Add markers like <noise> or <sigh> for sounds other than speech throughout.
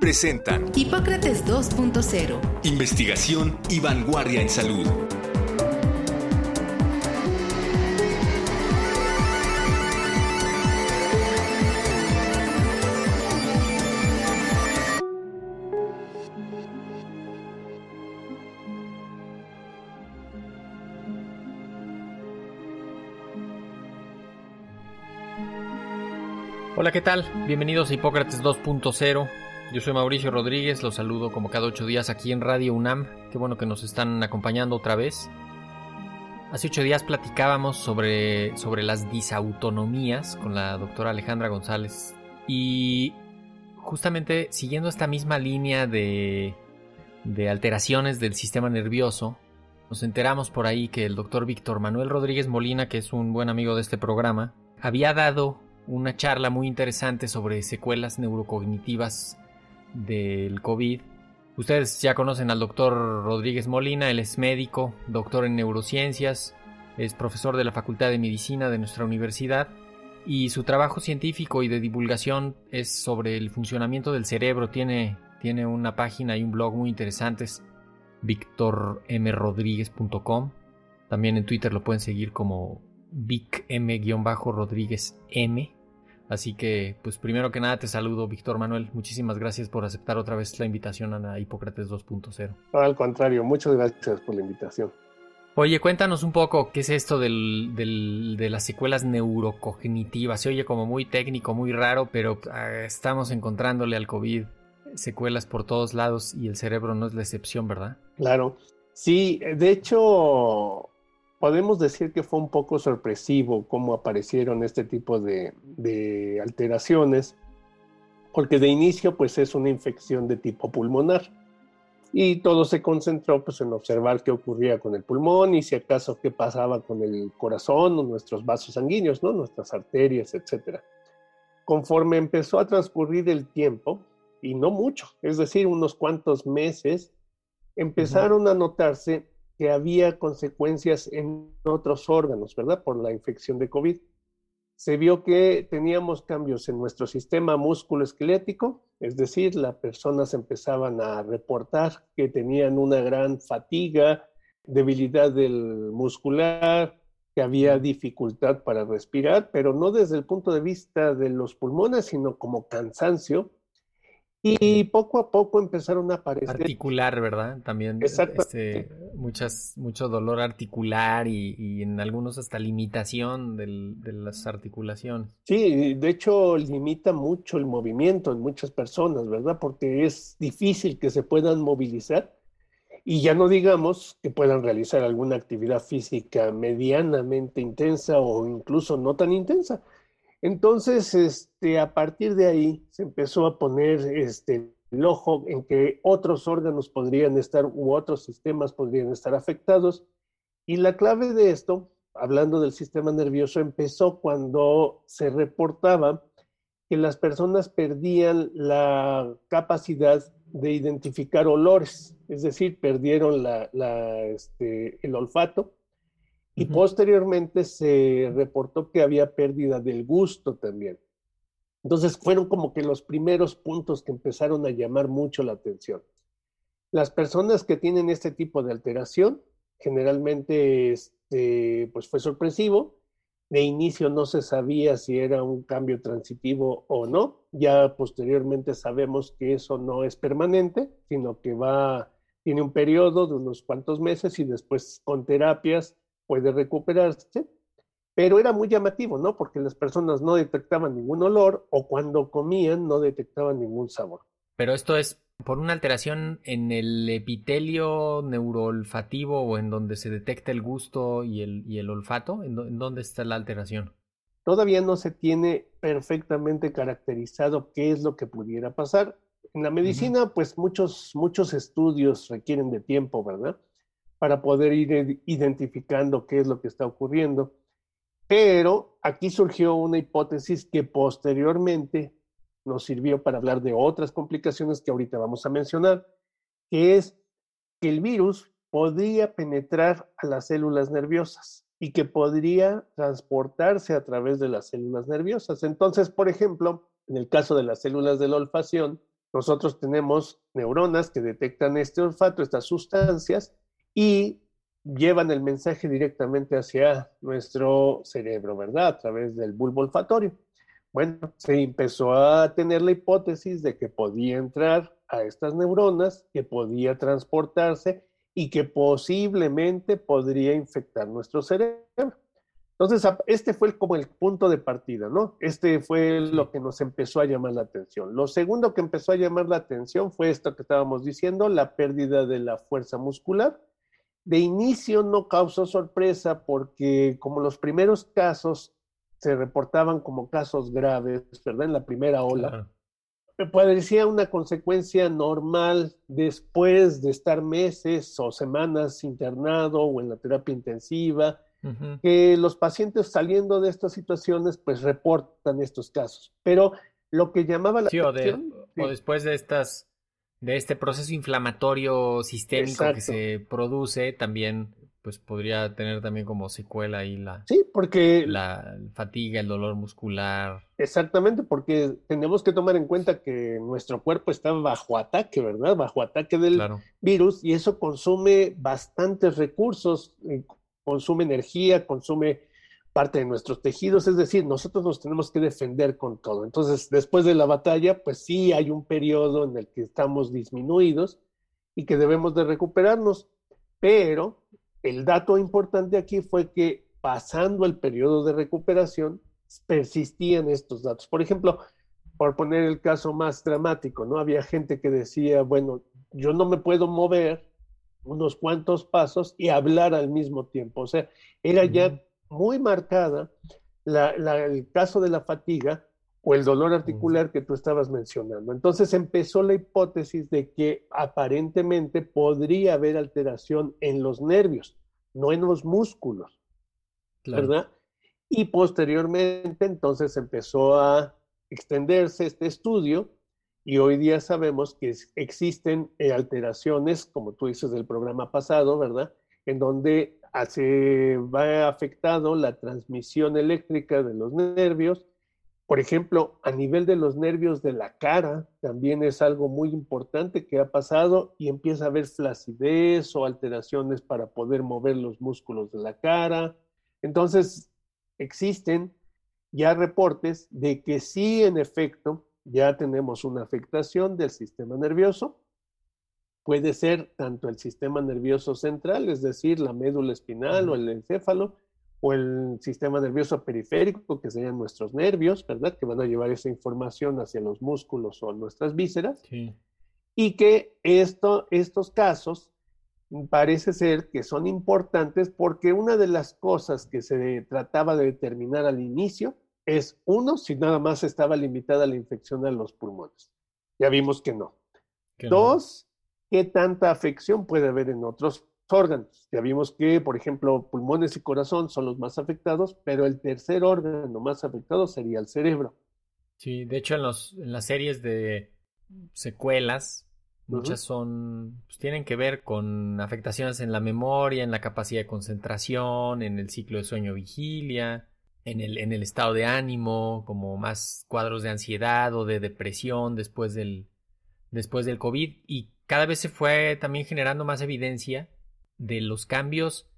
presentan Hipócrates 2.0. Investigación y vanguardia en salud. Hola, ¿qué tal? Bienvenidos a Hipócrates 2.0. Yo soy Mauricio Rodríguez, los saludo como cada ocho días aquí en Radio UNAM. Qué bueno que nos están acompañando otra vez. Hace ocho días platicábamos sobre, sobre las disautonomías con la doctora Alejandra González y justamente siguiendo esta misma línea de, de alteraciones del sistema nervioso, nos enteramos por ahí que el doctor Víctor Manuel Rodríguez Molina, que es un buen amigo de este programa, había dado una charla muy interesante sobre secuelas neurocognitivas del COVID. Ustedes ya conocen al doctor Rodríguez Molina, él es médico, doctor en neurociencias, es profesor de la Facultad de Medicina de nuestra universidad y su trabajo científico y de divulgación es sobre el funcionamiento del cerebro. Tiene, tiene una página y un blog muy interesantes, victormrodríguez.com. También en Twitter lo pueden seguir como vicm-rodríguez M. Así que, pues primero que nada te saludo, Víctor Manuel. Muchísimas gracias por aceptar otra vez la invitación a Hipócrates 2.0. Al contrario, muchas gracias por la invitación. Oye, cuéntanos un poco qué es esto del, de las secuelas neurocognitivas. Se oye como muy técnico, muy raro, pero ah, estamos encontrándole al COVID secuelas por todos lados y el cerebro no es la excepción, ¿verdad? Claro. Sí, de hecho, podemos decir que fue un poco sorpresivo cómo aparecieron este tipo de, alteraciones, porque de inicio pues es una infección de tipo pulmonar y todo se concentró pues en observar qué ocurría con el pulmón y si acaso qué pasaba con el corazón o nuestros vasos sanguíneos, ¿no? nuestras arterias, etcétera. Conforme empezó a transcurrir el tiempo, y no mucho, es decir, unos cuantos meses, empezaron a notarse que había consecuencias en otros órganos, ¿verdad? Por la infección de COVID. Se vio que teníamos cambios en nuestro sistema músculo-esquelético, es decir, las personas empezaban a reportar que tenían una gran fatiga, debilidad del muscular, que había dificultad para respirar, pero no desde el punto de vista de los pulmones, sino como cansancio, y poco a poco empezaron a aparecer. Articular, ¿verdad? También. Este, muchas, mucho dolor articular y, en algunos hasta limitación de las articulaciones. Sí, de hecho limita mucho el movimiento en muchas personas, ¿verdad? Porque es difícil que se puedan movilizar y ya no digamos que puedan realizar alguna actividad física medianamente intensa o incluso no tan intensa. Entonces, este, a partir de ahí se empezó a poner este, el ojo en que otros órganos podrían estar u otros sistemas podrían estar afectados. Y la clave de esto, hablando del sistema nervioso, empezó cuando se reportaba que las personas perdían la capacidad de identificar olores, es decir, perdieron este, el olfato y posteriormente se reportó que había pérdida del gusto también. Entonces fueron como que los primeros puntos que empezaron a llamar mucho la atención. Las personas que tienen este tipo de alteración, generalmente este, pues fue sorpresivo. De inicio no se sabía si era un cambio transitivo o no. Ya posteriormente sabemos que eso no es permanente, sino que va, tiene un periodo de unos cuantos meses y después con terapias puede recuperarse, pero era muy llamativo, ¿no? Porque las personas no detectaban ningún olor o cuando comían no detectaban ningún sabor. Pero esto es por una alteración en el epitelio neuroolfativo o en donde se detecta el gusto y el, y el olfato, ¿En, ¿en dónde está la alteración? Todavía no se tiene perfectamente caracterizado qué es lo que pudiera pasar. En la medicina, pues muchos, muchos estudios requieren de tiempo, ¿verdad? Para poder ir identificando qué es lo que está ocurriendo. Pero aquí surgió una hipótesis que posteriormente nos sirvió para hablar de otras complicaciones que ahorita vamos a mencionar, que es que el virus podría penetrar a las células nerviosas y que podría transportarse a través de las células nerviosas. Entonces, por ejemplo, en el caso de las células de la olfacción, nosotros tenemos neuronas que detectan este olfato, estas sustancias, y llevan el mensaje directamente hacia nuestro cerebro, ¿verdad? A través del bulbo olfatorio. Bueno, se empezó a tener la hipótesis de que podía entrar a estas neuronas, que podía transportarse y que posiblemente podría infectar nuestro cerebro. Entonces, este fue como el punto de partida, ¿no? Este fue lo que nos empezó a llamar la atención. Lo segundo que empezó a llamar la atención fue esto que estábamos diciendo, la pérdida de la fuerza muscular. De inicio no causó sorpresa porque como los primeros casos se reportaban como casos graves, ¿verdad? En la primera ola, me parecía una consecuencia normal después de estar meses o semanas internado o en la terapia intensiva que los pacientes saliendo de estas situaciones pues reportan estos casos. Pero lo que llamaba la atención... O, después de estas de este proceso inflamatorio sistémico que se produce, también pues podría tener también como secuela ahí la, sí, porque la fatiga, el dolor muscular. Exactamente, porque tenemos que tomar en cuenta que nuestro cuerpo está bajo ataque, ¿verdad? Bajo ataque del virus y eso consume bastantes recursos, eh, consume energía, consume parte de nuestros tejidos, es decir, nosotros nos tenemos que defender con todo. Entonces, después de la batalla, pues sí hay un periodo en el que estamos disminuidos y que debemos de recuperarnos, pero el dato importante aquí fue que pasando el periodo de recuperación, persistían estos datos. Por ejemplo, por poner el caso más dramático, ¿no? Había gente que decía, bueno, yo no me puedo mover unos cuantos pasos y hablar al mismo tiempo. O sea, era ya muy marcada el caso de la fatiga o el dolor articular que tú estabas mencionando. Entonces empezó la hipótesis de que aparentemente podría haber alteración en los nervios, no en los músculos, ¿verdad? Y posteriormente entonces empezó a extenderse este estudio y hoy día sabemos que existen eh, alteraciones, como tú dices del programa pasado, ¿verdad? En donde se va afectado la transmisión eléctrica de los nervios. Por ejemplo, a nivel de los nervios de la cara, también es algo muy importante que ha pasado y empieza a haber flacidez o alteraciones para poder mover los músculos de la cara. Entonces, existen ya reportes de que sí, en efecto, ya tenemos una afectación del sistema nervioso. Puede ser tanto el sistema nervioso central, es decir, la médula espinal o el encéfalo, o el sistema nervioso periférico, que serían nuestros nervios, ¿verdad? Que van a llevar esa información hacia los músculos o nuestras vísceras. Y que esto, estos casos parece ser que son importantes porque una de las cosas que se trataba de determinar al inicio es, uno, si nada más estaba limitada la infección a los pulmones. Ya vimos que no. Dos, qué tanta afección puede haber en otros órganos. Ya vimos que, por ejemplo, pulmones y corazón son los más afectados, pero el tercer órgano más afectado sería el cerebro. Sí, de hecho en, los, en las series de secuelas, muchas son, pues, tienen que ver con afectaciones en la memoria, en la capacidad de concentración, en el ciclo de sueño-vigilia en el, en el estado de ánimo, como más cuadros de ansiedad o de depresión después del, después del COVID y cada vez se fue también generando más evidencia de los cambios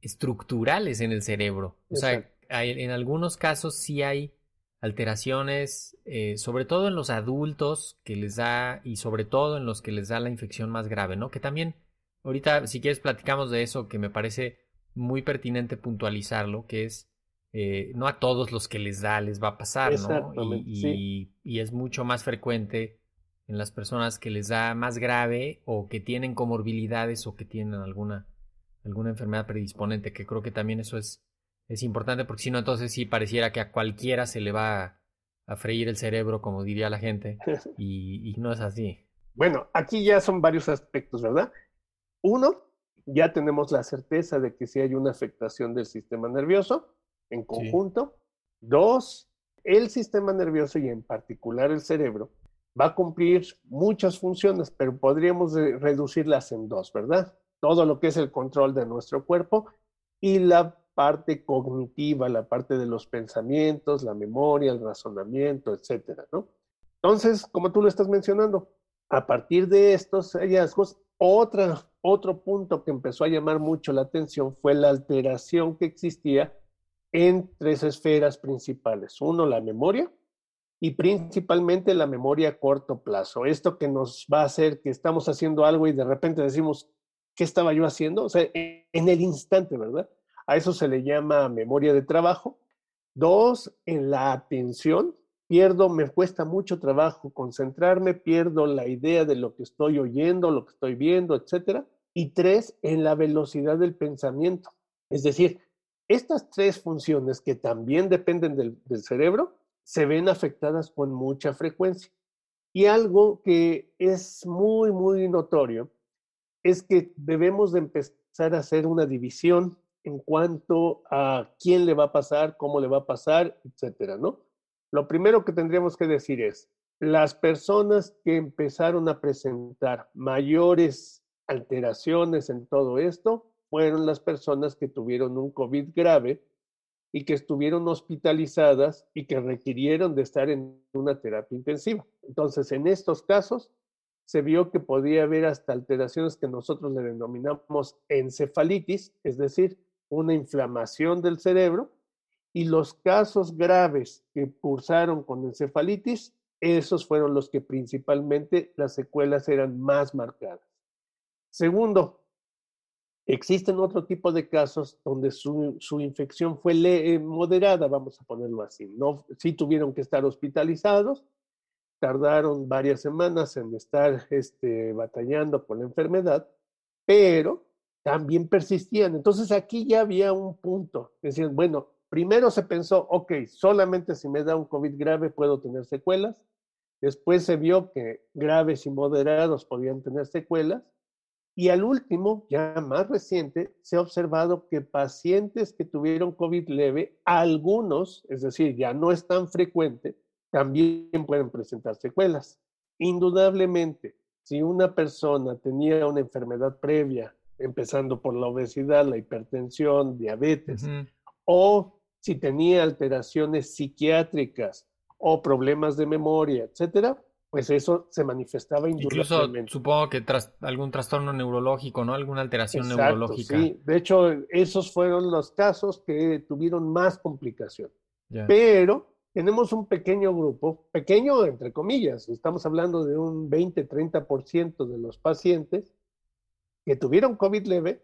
estructurales en el cerebro. O sea, en algunos casos sí hay alteraciones, eh, sobre todo en los adultos que les da y sobre todo en los que les da la infección más grave, ¿no? Que también, ahorita si quieres platicamos de eso, que me parece muy pertinente puntualizarlo, que es eh, no a todos los que les da les va a pasar, ¿no? Y, y, es mucho más frecuente en las personas que les da más grave o que tienen comorbilidades o que tienen alguna, alguna enfermedad predisponente, que creo que también eso es, es importante porque si no, entonces sí pareciera que a cualquiera se le va a, freír el cerebro, como diría la gente, <laughs> y, y no es así. Bueno, aquí ya son varios aspectos, ¿verdad? Uno, ya tenemos la certeza de que sí hay una afectación del sistema nervioso en conjunto. Dos, el sistema nervioso y en particular el cerebro va a cumplir muchas funciones, pero podríamos reducirlas en dos, ¿verdad? Todo lo que es el control de nuestro cuerpo y la parte cognitiva, la parte de los pensamientos, la memoria, el razonamiento, etcétera, ¿no? Entonces, como tú lo estás mencionando, a partir de estos hallazgos, otra, otro punto que empezó a llamar mucho la atención fue la alteración que existía en tres esferas principales. Uno, la memoria, y principalmente la memoria a corto plazo. Esto que nos va a hacer que estamos haciendo algo y de repente decimos, ¿qué estaba yo haciendo? O sea, en el instante, ¿verdad? A eso se le llama memoria de trabajo. Dos, en la atención. Pierdo, me cuesta mucho trabajo concentrarme, pierdo la idea de lo que estoy oyendo, lo que estoy viendo, etc. Y tres, en la velocidad del pensamiento. Es decir, estas tres funciones que también dependen del, del cerebro se ven afectadas con mucha frecuencia. Y algo que es muy, muy notorio es que debemos de empezar a hacer una división en cuanto a quién le va a pasar, cómo le va a pasar, etcétera, ¿no? Lo primero que tendríamos que decir es, las personas que empezaron a presentar mayores alteraciones en todo esto fueron las personas que tuvieron un COVID grave y que estuvieron hospitalizadas y que requirieron de estar en una terapia intensiva. Entonces, en estos casos, se vio que podía haber hasta alteraciones que nosotros le denominamos encefalitis, es decir, una inflamación del cerebro y los casos graves que cursaron con encefalitis, esos fueron los que principalmente las secuelas eran más marcadas. Segundo, existen otro tipo de casos donde su, infección fue eh, moderada, vamos a ponerlo así. No, sí tuvieron que estar hospitalizados, tardaron varias semanas en estar este, batallando con la enfermedad, pero también persistían. Entonces aquí ya había un punto. Decían, bueno, primero se pensó, ok, solamente si me da un COVID grave puedo tener secuelas. Después se vio que graves y moderados podían tener secuelas. Y al último, ya más reciente, se ha observado que pacientes que tuvieron COVID leve, algunos, es decir, ya no es tan frecuente, también pueden presentar secuelas. Indudablemente, si una persona tenía una enfermedad previa empezando por la obesidad, la hipertensión, diabetes, o si tenía alteraciones psiquiátricas o problemas de memoria, etcétera, pues eso se manifestaba. Incluso supongo que tras, algún trastorno neurológico, ¿no? Alguna alteración neurológica. Sí, de hecho, esos fueron los casos que tuvieron más complicación. Pero tenemos un pequeño grupo, pequeño entre comillas, estamos hablando de un 20-30% de los pacientes que tuvieron COVID leve,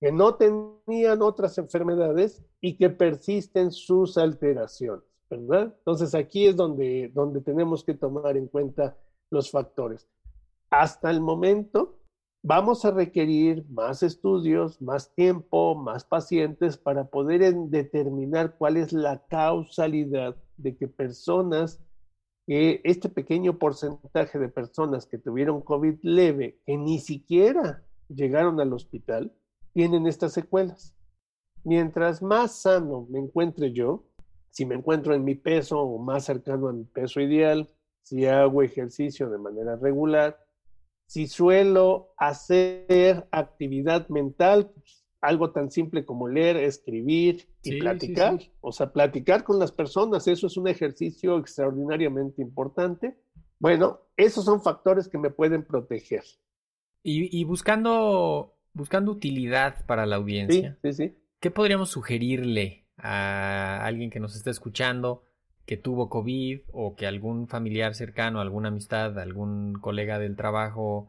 que no tenían otras enfermedades y que persisten sus alteraciones, ¿verdad? Entonces aquí es donde, donde tenemos que tomar en cuenta los factores. Hasta el momento vamos a requerir más estudios, más tiempo, más pacientes para poder determinar cuál es la causalidad de que personas, que este pequeño porcentaje de personas que tuvieron COVID leve, que ni siquiera llegaron al hospital tienen estas secuelas. Mientras más sano me encuentre yo, si me encuentro en mi peso o más cercano a mi peso ideal, si hago ejercicio de manera regular, si suelo hacer actividad mental, algo tan simple como leer, escribir y platicar, o sea, platicar con las personas, eso es un ejercicio extraordinariamente importante. Bueno, esos son factores que me pueden proteger. Y, buscando, buscando utilidad para la audiencia, ¿qué podríamos sugerirle a alguien que nos está escuchando que tuvo COVID o que algún familiar cercano, alguna amistad, algún colega del trabajo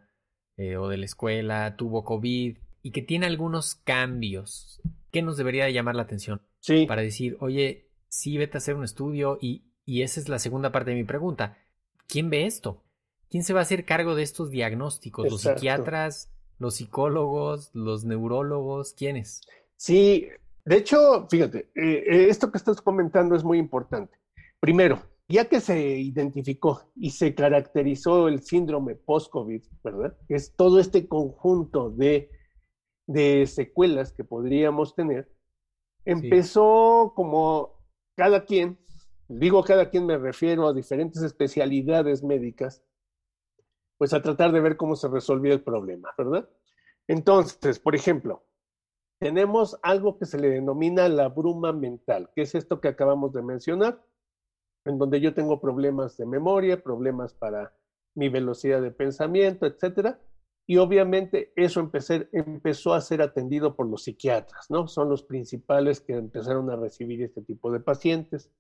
eh, o de la escuela tuvo COVID y que tiene algunos cambios? ¿Qué nos debería llamar la atención? Sí. Para decir, oye, sí, vete a hacer un estudio y, y esa es la segunda parte de mi pregunta. ¿Quién ve esto? ¿Quién se va a hacer cargo de estos diagnósticos? ¿Los psiquiatras, los psicólogos, los neurólogos? ¿Quiénes? Sí, de hecho, fíjate, eh, eh, esto que estás comentando es muy importante. Primero, ya que se identificó y se caracterizó el síndrome post-COVID, ¿verdad? Es todo este conjunto de, de secuelas que podríamos tener, empezó como cada quien, digo cada quien me refiero a diferentes especialidades médicas, pues a tratar de ver cómo se resolvía el problema, ¿verdad? Entonces, por ejemplo, tenemos algo que se le denomina la bruma mental, que es esto que acabamos de mencionar, en donde yo tengo problemas de memoria, problemas para mi velocidad de pensamiento, etcétera. Y obviamente eso empecé, empezó a ser atendido por los psiquiatras, ¿no? Son los principales que empezaron a recibir este tipo de pacientes.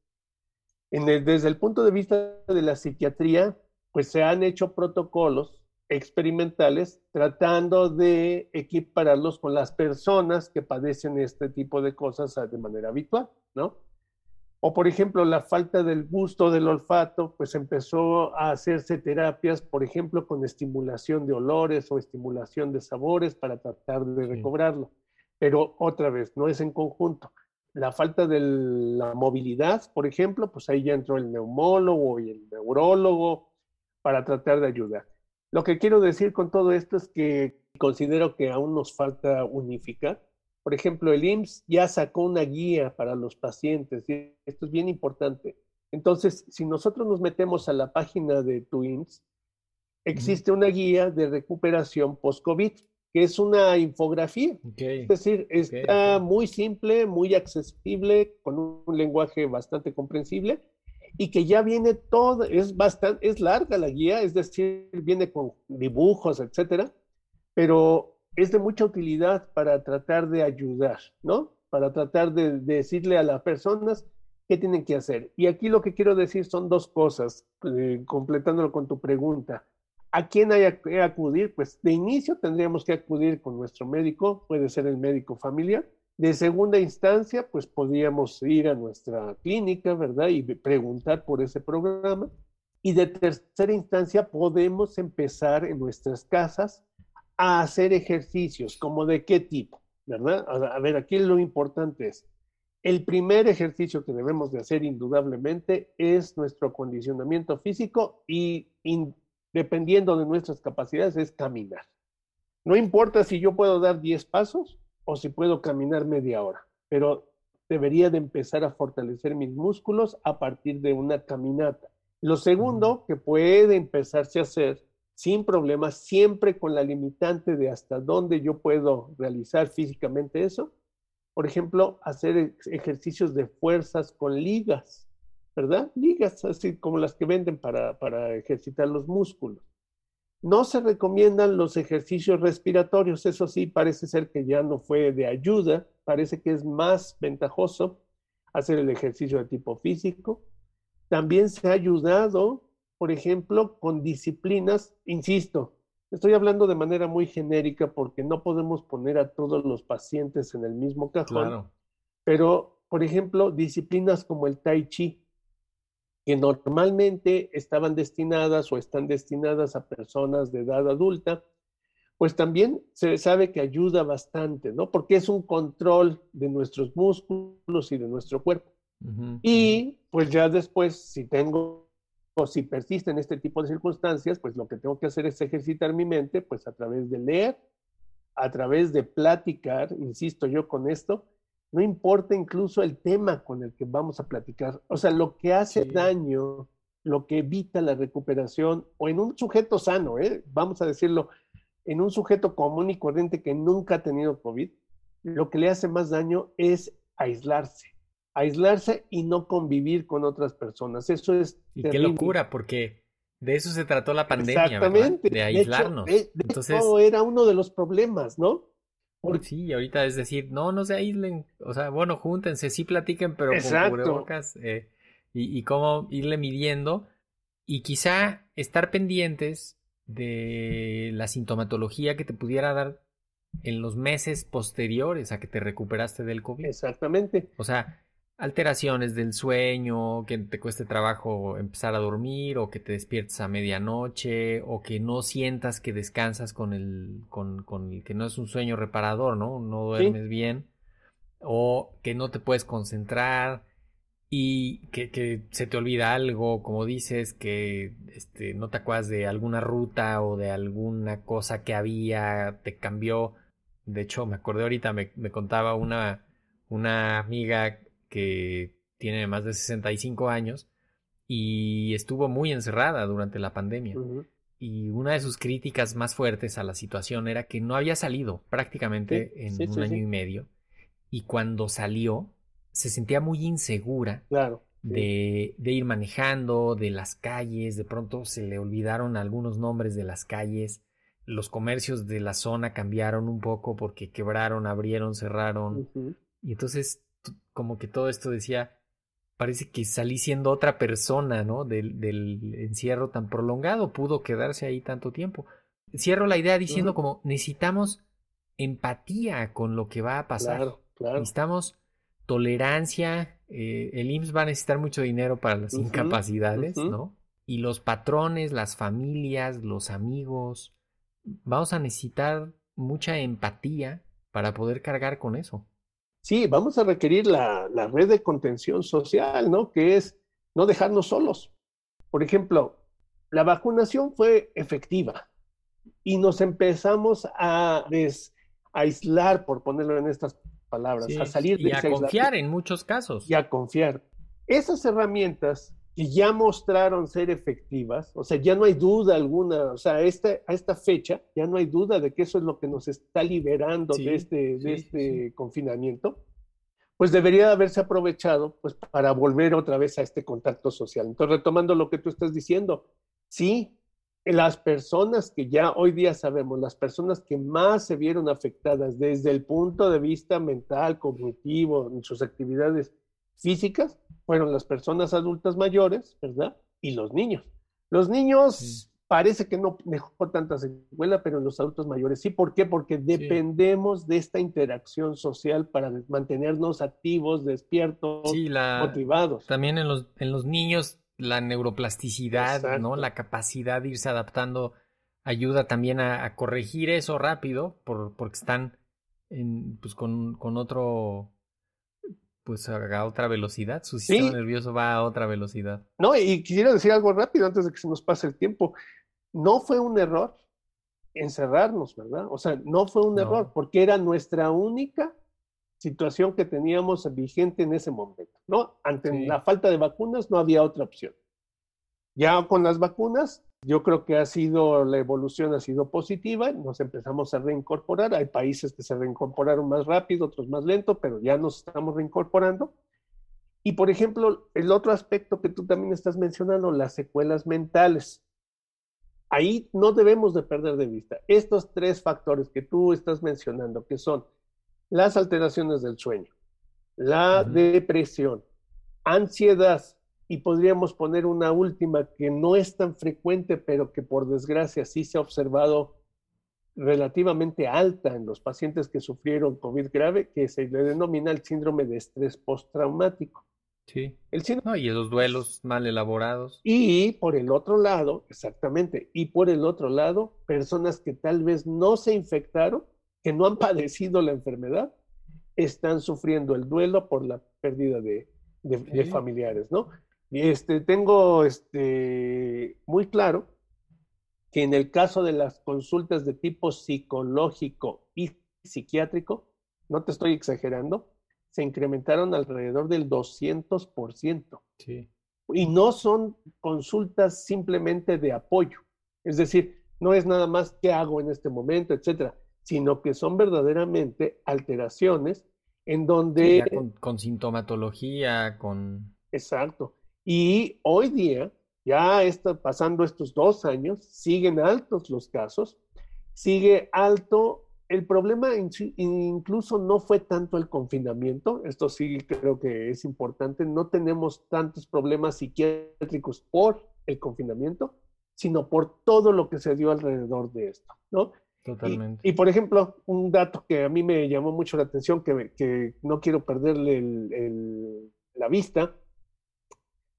desde el punto de vista de la psiquiatría, pues se han hecho protocolos experimentales tratando de equipararlos con las personas que padecen este tipo de cosas de manera habitual, ¿no? O por ejemplo, la falta del gusto del olfato, pues empezó a hacerse terapias, por ejemplo, con estimulación de olores o estimulación de sabores para tratar de recobrarlo. Pero otra vez, no es en conjunto. La falta de la movilidad, por ejemplo, pues ahí ya entró el neumólogo y el neurólogo para tratar de ayudar. Lo que quiero decir con todo esto es que considero que aún nos falta unificar. Por ejemplo, el IMSS ya sacó una guía para los pacientes y esto es bien importante. Entonces, si nosotros nos metemos a la página de tu IMSS, existe una guía de recuperación post-COVID, que es una infografía. Es decir, está muy simple, muy accesible, con un lenguaje bastante comprensible y que ya viene todo, es bastante, es larga la guía, es decir, viene con dibujos, etcétera, pero es de mucha utilidad para tratar de ayudar, ¿no? Para tratar de, decirle a las personas qué tienen que hacer. Y aquí lo que quiero decir son dos cosas, eh, completándolo con tu pregunta. ¿A quién hay que acudir? Pues de inicio tendríamos que acudir con nuestro médico, puede ser el médico familiar, de segunda instancia, pues podríamos ir a nuestra clínica, ¿verdad? Y preguntar por ese programa. Y de tercera instancia, podemos empezar en nuestras casas a hacer ejercicios, como de qué tipo, ¿verdad? A ver, aquí lo importante es, el primer ejercicio que debemos de hacer indudablemente es nuestro acondicionamiento físico y dependiendo de nuestras capacidades es caminar. No importa si yo puedo dar 10 pasos, o si puedo caminar media hora, pero debería de empezar a fortalecer mis músculos a partir de una caminata. Lo segundo que puede empezarse a hacer sin problemas, siempre con la limitante de hasta dónde yo puedo realizar físicamente eso. Por ejemplo, hacer ejercicios de fuerzas con ligas, ¿verdad? Ligas así como las que venden para, para ejercitar los músculos. No se recomiendan los ejercicios respiratorios, eso sí, parece ser que ya no fue de ayuda, parece que es más ventajoso hacer el ejercicio de tipo físico. También se ha ayudado, por ejemplo, con disciplinas, insisto, estoy hablando de manera muy genérica porque no podemos poner a todos los pacientes en el mismo cajón, pero, por ejemplo, disciplinas como el tai chi, que normalmente estaban destinadas o están destinadas a personas de edad adulta, pues también se sabe que ayuda bastante, ¿no? Porque es un control de nuestros músculos y de nuestro cuerpo. Y pues ya después, si tengo o si persisten este tipo de circunstancias, pues lo que tengo que hacer es ejercitar mi mente, pues a través de leer, a través de platicar, insisto yo con esto, no importa incluso el tema con el que vamos a platicar. O sea, lo que hace daño, lo que evita la recuperación, o en un sujeto sano, ¿eh? vamos a decirlo, en un sujeto común y corriente que nunca ha tenido COVID, lo que le hace más daño es aislarse. Aislarse y no convivir con otras personas. Eso es. Y qué locura, porque de eso se trató la pandemia. Exactamente. De aislarnos. De Entonces... era uno de los problemas, ¿no? Sí, ahorita es decir, no, no se aíslen, o sea, bueno, júntense, sí platiquen, pero con cubrebocas eh, y, y cómo irle midiendo y quizá estar pendientes de la sintomatología que te pudiera dar en los meses posteriores a que te recuperaste del COVID. Exactamente. O sea, alteraciones del sueño, que te cueste trabajo empezar a dormir o que te despiertes a medianoche o que no sientas que descansas con el, con, con que no es un sueño reparador, ¿no? No duermes bien o que no te puedes concentrar y que, que, se te olvida algo, como dices, que este, no te acuerdas de alguna ruta o de alguna cosa que había, te cambió. De hecho, me acordé ahorita, me, me contaba una, una amiga que tiene más de 65 años y estuvo muy encerrada durante la pandemia. Y una de sus críticas más fuertes a la situación era que no había salido prácticamente en un año y medio. Y cuando salió, se sentía muy insegura claro, de, de, ir manejando, de las calles. De pronto se le olvidaron algunos nombres de las calles. Los comercios de la zona cambiaron un poco porque quebraron, abrieron, cerraron. Y entonces, como que todo esto decía, parece que salí siendo otra persona, ¿no? Del, del, encierro tan prolongado, pudo quedarse ahí tanto tiempo. Cierro la idea diciendo como necesitamos empatía con lo que va a pasar. Claro, claro. Necesitamos tolerancia. Eh, el IMSS va a necesitar mucho dinero para las incapacidades, ¿no? Y los patrones, las familias, los amigos, vamos a necesitar mucha empatía para poder cargar con eso. Sí, vamos a requerir la, la, red de contención social, ¿no? Que es no dejarnos solos. Por ejemplo, la vacunación fue efectiva y nos empezamos a des, aislar, por ponerlo en estas palabras, sí, a salir de y a confiar en muchos casos. Y a confiar. Esas herramientas que ya mostraron ser efectivas, o sea, ya no hay duda alguna, o sea, a esta, a esta fecha ya no hay duda de que eso es lo que nos está liberando sí, de este, de sí, este sí. confinamiento, pues debería haberse aprovechado pues, para volver otra vez a este contacto social. Entonces, retomando lo que tú estás diciendo, sí, las personas que ya hoy día sabemos, las personas que más se vieron afectadas desde el punto de vista mental, cognitivo, en sus actividades físicas, fueron las personas adultas mayores, ¿verdad? Y los niños. Los niños sí. parece que no dejó tanta secuela, pero los adultos mayores sí. ¿Por qué? Porque dependemos sí. de esta interacción social para mantenernos activos, despiertos, sí, la, motivados. También en los, en los niños la neuroplasticidad, Exacto. ¿no? La capacidad de irse adaptando ayuda también a, a corregir eso rápido por, porque están en, pues con, con otro pues a otra velocidad, su sistema sí. nervioso va a otra velocidad. No, y quisiera decir algo rápido antes de que se nos pase el tiempo. No fue un error encerrarnos, ¿verdad? O sea, no fue un no. error porque era nuestra única situación que teníamos vigente en ese momento, ¿no? Ante sí. la falta de vacunas no había otra opción. Ya con las vacunas, yo creo que ha sido, la evolución ha sido positiva, nos empezamos a reincorporar, hay países que se reincorporaron más rápido, otros más lento, pero ya nos estamos reincorporando. Y por ejemplo, el otro aspecto que tú también estás mencionando, las secuelas mentales. Ahí no debemos de perder de vista estos tres factores que tú estás mencionando, que son las alteraciones del sueño, la uh -huh. depresión, ansiedad, y podríamos poner una última que no es tan frecuente, pero que por desgracia sí se ha observado relativamente alta en los pacientes que sufrieron COVID grave, que se le denomina el síndrome de estrés postraumático. Sí. El síndrome... No, y esos duelos mal elaborados. Y por el otro lado, exactamente, y por el otro lado, personas que tal vez no se infectaron, que no han <laughs> padecido la enfermedad, están sufriendo el duelo por la pérdida de, de, sí. de familiares, ¿no? Este, tengo este, muy claro que en el caso de las consultas de tipo psicológico y psiquiátrico, no te estoy exagerando, se incrementaron alrededor del 200%. Sí. Y no son consultas simplemente de apoyo. Es decir, no es nada más qué hago en este momento, etcétera, sino que son verdaderamente alteraciones en donde... Sí, con, con sintomatología, con... Exacto. Y hoy día, ya está pasando estos dos años, siguen altos los casos, sigue alto. El problema incluso no fue tanto el confinamiento, esto sí creo que es importante, no tenemos tantos problemas psiquiátricos por el confinamiento, sino por todo lo que se dio alrededor de esto, ¿no? Totalmente. Y, y, por ejemplo, un dato que a mí me llamó mucho la atención, que, que no quiero perderle el, el, la vista,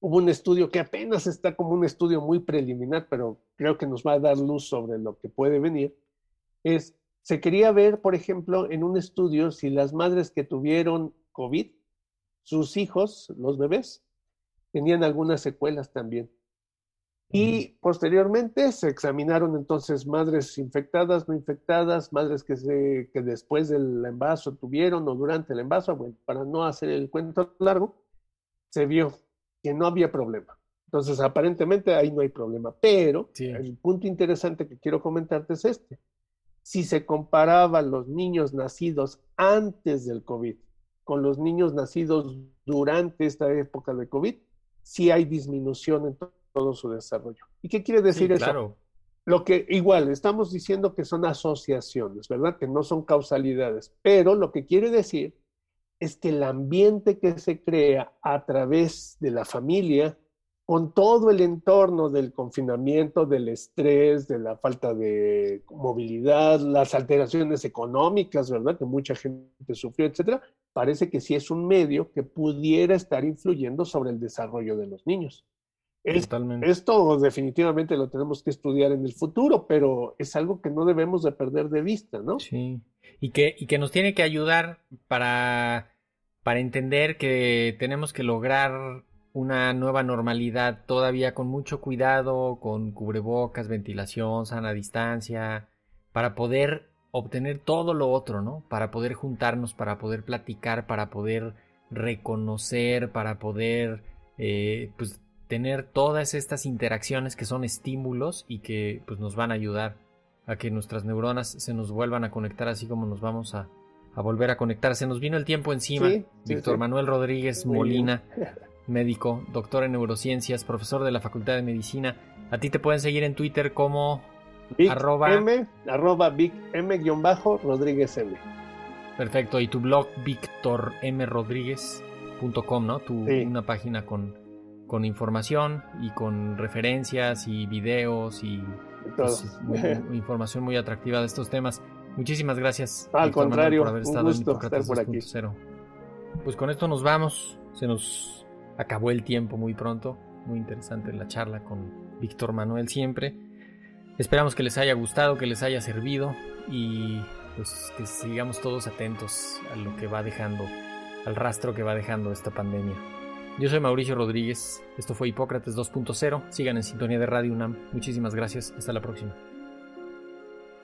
hubo un estudio que apenas está como un estudio muy preliminar, pero creo que nos va a dar luz sobre lo que puede venir, es, se quería ver, por ejemplo, en un estudio si las madres que tuvieron COVID sus hijos, los bebés, tenían algunas secuelas también. Y posteriormente se examinaron entonces madres infectadas, no infectadas, madres que, se, que después del embarazo tuvieron o durante el embarazo, bueno, para no hacer el cuento largo, se vio que no había problema. Entonces, aparentemente ahí no hay problema. Pero el punto interesante que quiero comentarte es este. Si se comparaban los niños nacidos antes del COVID con los niños nacidos durante esta época de COVID, sí hay disminución en todo su desarrollo. ¿Y qué quiere decir eso? Claro. Lo que igual estamos diciendo que son asociaciones, ¿verdad? Que no son causalidades, pero lo que quiere decir es que el ambiente que se crea a través de la familia, con todo el entorno del confinamiento, del estrés, de la falta de movilidad, las alteraciones económicas, ¿verdad? Que mucha gente sufrió, etcétera, parece que sí es un medio que pudiera estar influyendo sobre el desarrollo de los niños. Esto definitivamente lo tenemos que estudiar en el futuro, pero es algo que no debemos de perder de vista, ¿no? Sí. Y que, y que nos tiene que ayudar para, para entender que tenemos que lograr una nueva normalidad todavía con mucho cuidado, con cubrebocas, ventilación, sana distancia, para poder obtener todo lo otro, ¿no? Para poder juntarnos, para poder platicar, para poder reconocer, para poder eh, pues tener todas estas interacciones que son estímulos y que pues, nos van a ayudar a que nuestras neuronas se nos vuelvan a conectar así como nos vamos a, volver a conectar. Se nos vino el tiempo encima. Víctor Manuel Rodríguez Molina, <laughs> médico, doctor en neurociencias, profesor de la Facultad de Medicina. A ti te pueden seguir en Twitter como arroba M, arroba Vic M bajo Rodríguez M. Perfecto, y tu blog victormrodríguez.com, ¿no? Tu, Una página con con información y con referencias y videos y pues, información muy atractiva de estos temas. Muchísimas gracias. Al contrario, por haber estado un gusto estar por aquí. Pues con esto nos vamos. Se nos acabó el tiempo muy pronto. Muy interesante la charla con Víctor Manuel siempre. Esperamos que les haya gustado, que les haya servido y pues que sigamos todos atentos a lo que va dejando, al rastro que va dejando esta pandemia. Yo soy Mauricio Rodríguez, esto fue Hipócrates 2.0, sigan en sintonía de Radio UNAM, muchísimas gracias, hasta la próxima.